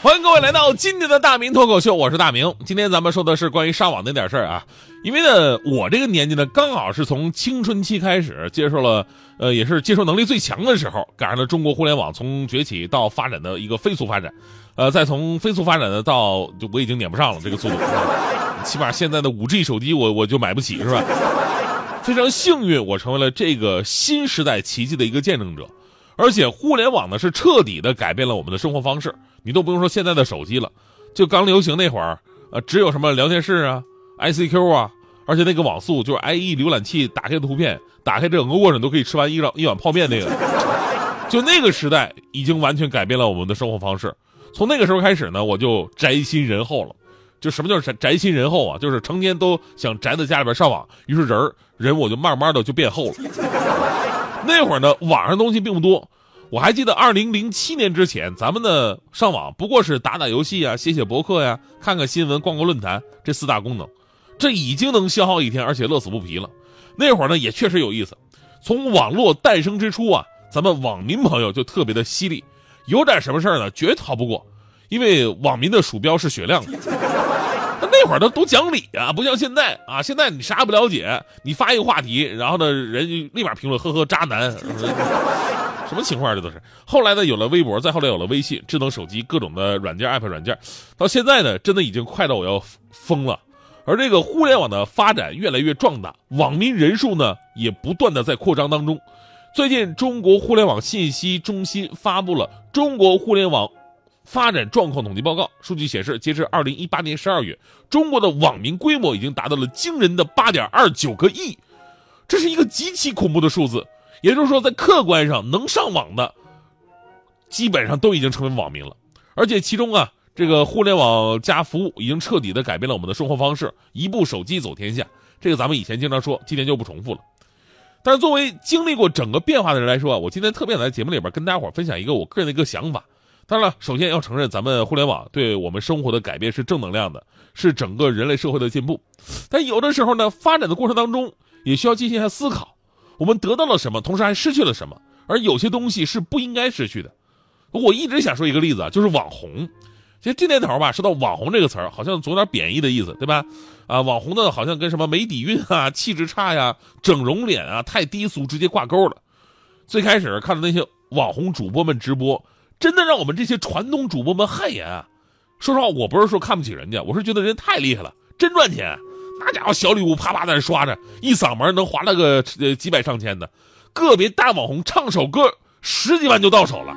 欢迎各位来到今天的大明脱口秀，我是大明。今天咱们说的是关于上网那点事儿啊，因为呢，我这个年纪呢，刚好是从青春期开始接受了，呃，也是接受能力最强的时候，赶上了中国互联网从崛起到发展的一个飞速发展，呃，再从飞速发展的到就我已经撵不上了这个速度，起码现在的五 G 手机我我就买不起是吧？非常幸运，我成为了这个新时代奇迹的一个见证者。而且互联网呢是彻底的改变了我们的生活方式，你都不用说现在的手机了，就刚流行那会儿，呃，只有什么聊天室啊、ICQ 啊，而且那个网速就是 IE 浏览器打开的图片，打开整个过程都可以吃完一碗一碗泡面那个，就那个时代已经完全改变了我们的生活方式。从那个时候开始呢，我就宅心仁厚了。就什么叫宅宅心仁厚啊？就是成天都想宅在家里边上网，于是人儿人我就慢慢的就变厚了。那会儿呢，网上东西并不多。我还记得二零零七年之前，咱们的上网不过是打打游戏啊、写写博客呀、看看新闻、逛逛论坛这四大功能，这已经能消耗一天，而且乐此不疲了。那会儿呢，也确实有意思。从网络诞生之初啊，咱们网民朋友就特别的犀利，有点什么事儿呢，绝逃不过，因为网民的鼠标是雪亮的。那会儿都都讲理啊，不像现在啊！现在你啥也不了解，你发一个话题，然后呢，人立马评论，呵呵，渣男，什么情况这都是。后来呢，有了微博，再后来有了微信，智能手机，各种的软件、app 软件，到现在呢，真的已经快到我要疯了。而这个互联网的发展越来越壮大，网民人数呢也不断的在扩张当中。最近，中国互联网信息中心发布了《中国互联网》。发展状况统计报告数据显示，截至二零一八年十二月，中国的网民规模已经达到了惊人的八点二九个亿，这是一个极其恐怖的数字。也就是说，在客观上能上网的，基本上都已经成为网民了。而且其中啊，这个互联网加服务已经彻底的改变了我们的生活方式，一部手机走天下。这个咱们以前经常说，今天就不重复了。但是作为经历过整个变化的人来说啊，我今天特别想在节目里边跟大家伙分享一个我个人的一个想法。当然了，首先要承认，咱们互联网对我们生活的改变是正能量的，是整个人类社会的进步。但有的时候呢，发展的过程当中也需要进行一下思考：我们得到了什么，同时还失去了什么？而有些东西是不应该失去的。我一直想说一个例子啊，就是网红。其实这年头吧，说到网红这个词儿，好像总有点贬义的意思，对吧？啊，网红呢，好像跟什么没底蕴啊、气质差呀、整容脸啊、太低俗直接挂钩了。最开始看的那些网红主播们直播。真的让我们这些传统主播们汗颜啊！说实话，我不是说看不起人家，我是觉得人家太厉害了，真赚钱。那家伙小礼物啪啪在那刷着，一嗓门能划了个呃几百上千的。个别大网红唱首歌十几万就到手了，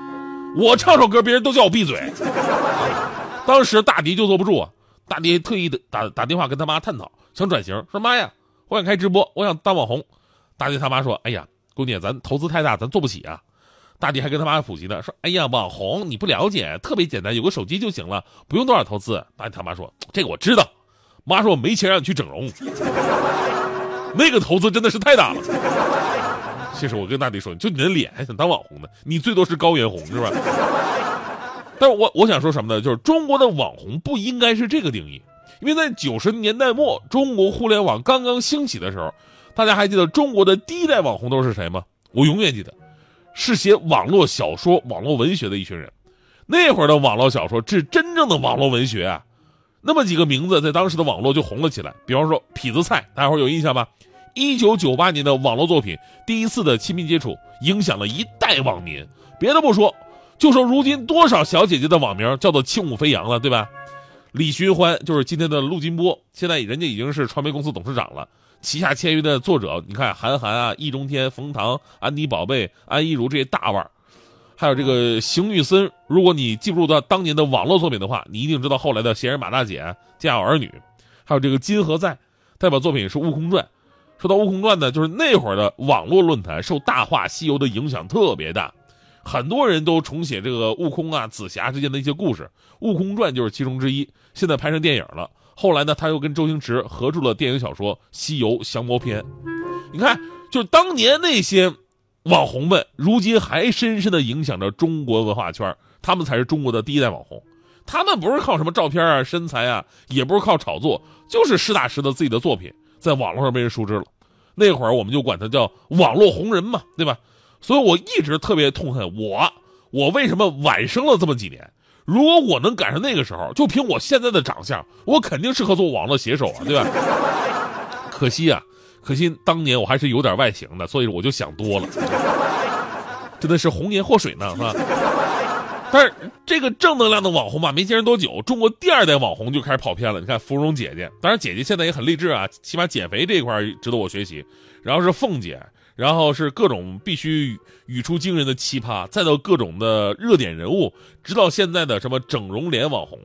我唱首歌别人都叫我闭嘴。当时大迪就坐不住啊，大迪特意的打打电话跟他妈探讨，想转型，说妈呀，我想开直播，我想当网红。大迪他妈说，哎呀，姑娘，咱投资太大，咱做不起啊。大迪还跟他妈普及呢，说：“哎呀，网红你不了解，特别简单，有个手机就行了，不用多少投资。”大迪他妈说：“这个我知道。”妈说：“我没钱让你去整容。”那个投资真的是太大了。其实我跟大迪说，就你的脸还想当网红呢？你最多是高原红是吧？但是我我想说什么呢？就是中国的网红不应该是这个定义，因为在九十年代末，中国互联网刚刚兴起的时候，大家还记得中国的第一代网红都是谁吗？我永远记得。是写网络小说、网络文学的一群人，那会儿的网络小说是真正的网络文学啊。那么几个名字在当时的网络就红了起来，比方说痞子蔡，大家伙有印象吧？一九九八年的网络作品《第一次的亲密接触》影响了一代网民。别的不说，就说如今多少小姐姐的网名叫做轻舞飞扬了，对吧？李寻欢就是今天的陆金波，现在人家已经是传媒公司董事长了。旗下签约的作者，你看韩寒啊、易中天、冯唐、安妮宝贝、安怡如这些大腕儿还有这个邢玉森。如果你记不住他当年的网络作品的话，你一定知道后来的《闲人马大姐》《家有儿女》，还有这个金何在，代表作品是《悟空传》。说到《悟空传》呢，就是那会儿的网络论坛受《大话西游》的影响特别大，很多人都重写这个悟空啊、紫霞之间的一些故事，《悟空传》就是其中之一。现在拍成电影了。后来呢，他又跟周星驰合著了电影小说《西游降魔篇》。你看，就当年那些网红们，如今还深深的影响着中国文化圈，他们才是中国的第一代网红。他们不是靠什么照片啊、身材啊，也不是靠炒作，就是实打实的自己的作品在网络上被人熟知了。那会儿我们就管他叫网络红人嘛，对吧？所以我一直特别痛恨我，我为什么晚生了这么几年？如果我能赶上那个时候，就凭我现在的长相，我肯定适合做网络写手啊，对吧？可惜啊，可惜当年我还是有点外形的，所以我就想多了，真的是红颜祸水呢，是吧？但是这个正能量的网红吧，没坚持多久，中国第二代网红就开始跑偏了。你看芙蓉姐姐，当然姐姐现在也很励志啊，起码减肥这一块值得我学习。然后是凤姐，然后是各种必须语出惊人的奇葩，再到各种的热点人物，直到现在的什么整容脸网红，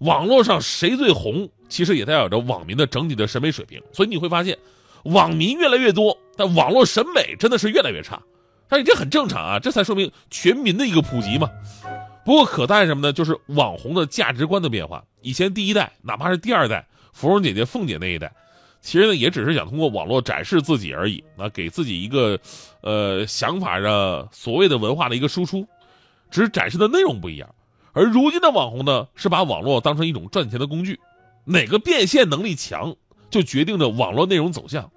网络上谁最红，其实也代表着网民的整体的审美水平。所以你会发现，网民越来越多，但网络审美真的是越来越差。但是这很正常啊，这才说明全民的一个普及嘛。不过可叹什么呢？就是网红的价值观的变化。以前第一代，哪怕是第二代，芙蓉姐姐、凤姐那一代，其实呢也只是想通过网络展示自己而已，啊，给自己一个，呃，想法上所谓的文化的一个输出，只是展示的内容不一样。而如今的网红呢，是把网络当成一种赚钱的工具，哪个变现能力强，就决定着网络内容走向。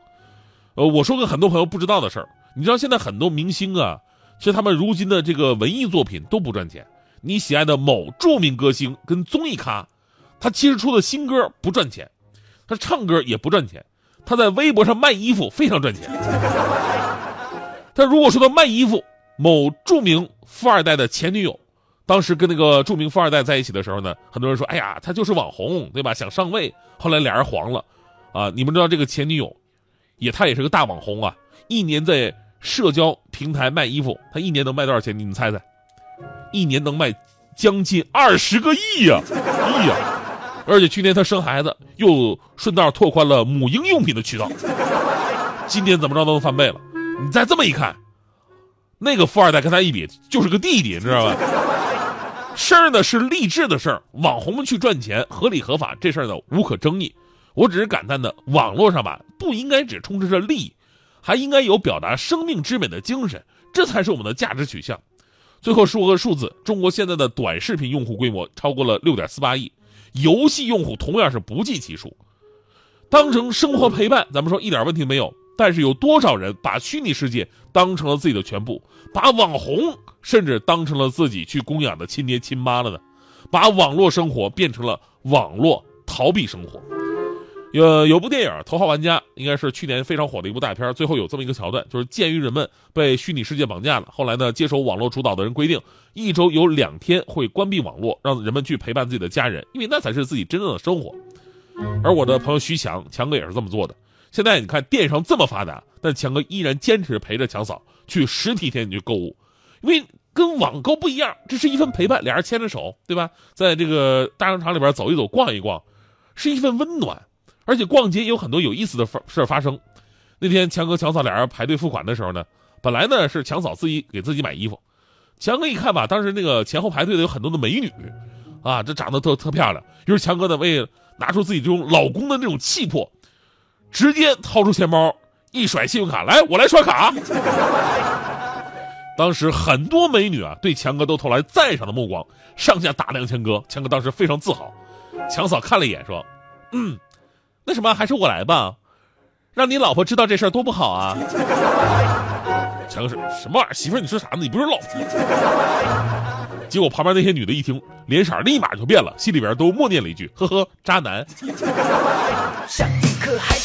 呃，我说个很多朋友不知道的事儿，你知道现在很多明星啊，其实他们如今的这个文艺作品都不赚钱。你喜爱的某著名歌星跟综艺咖，他其实出的新歌不赚钱，他唱歌也不赚钱，他在微博上卖衣服非常赚钱。他如果说到卖衣服，某著名富二代的前女友，当时跟那个著名富二代在一起的时候呢，很多人说，哎呀，他就是网红，对吧？想上位。后来俩人黄了，啊，你们知道这个前女友，也他也是个大网红啊，一年在社交平台卖衣服，他一年能卖多少钱？你们猜猜？一年能卖将近二十个亿呀，亿呀！而且去年他生孩子，又顺道拓宽了母婴用品的渠道。今年怎么着都能翻倍了。你再这么一看，那个富二代跟他一比，就是个弟弟，你知道吧？事儿呢是励志的事儿，网红们去赚钱，合理合法，这事儿呢无可争议。我只是感叹的，网络上吧，不应该只充斥着利益，还应该有表达生命之美的精神，这才是我们的价值取向。最后说个数字，中国现在的短视频用户规模超过了六点四八亿，游戏用户同样是不计其数。当成生活陪伴，咱们说一点问题没有。但是有多少人把虚拟世界当成了自己的全部，把网红甚至当成了自己去供养的亲爹亲妈了呢？把网络生活变成了网络逃避生活。有有部电影《头号玩家》，应该是去年非常火的一部大片。最后有这么一个桥段，就是鉴于人们被虚拟世界绑架了，后来呢，接手网络主导的人规定，一周有两天会关闭网络，让人们去陪伴自己的家人，因为那才是自己真正的生活。而我的朋友徐强，强哥也是这么做的。现在你看电商这么发达，但强哥依然坚持陪着强嫂去实体店去购物，因为跟网购不一样，这是一份陪伴，俩人牵着手，对吧？在这个大商场里边走一走、逛一逛，是一份温暖。而且逛街有很多有意思的事事发生。那天强哥强嫂俩人排队付款的时候呢，本来呢是强嫂自己给自己买衣服，强哥一看吧，当时那个前后排队的有很多的美女，啊，这长得特特漂亮。于是强哥呢为拿出自己这种老公的那种气魄，直接掏出钱包一甩信用卡，来我来刷卡。当时很多美女啊对强哥都投来赞赏的目光，上下打量强哥。强哥当时非常自豪。强嫂看了一眼说：“嗯。”那什么，还是我来吧，让你老婆知道这事儿多不好啊！强哥说：“什么玩意儿？媳妇儿，你说啥呢？你不是老婆？”结果旁边那些女的一听，脸色立马就变了，心里边都默念了一句：“呵呵，渣男。”像一颗海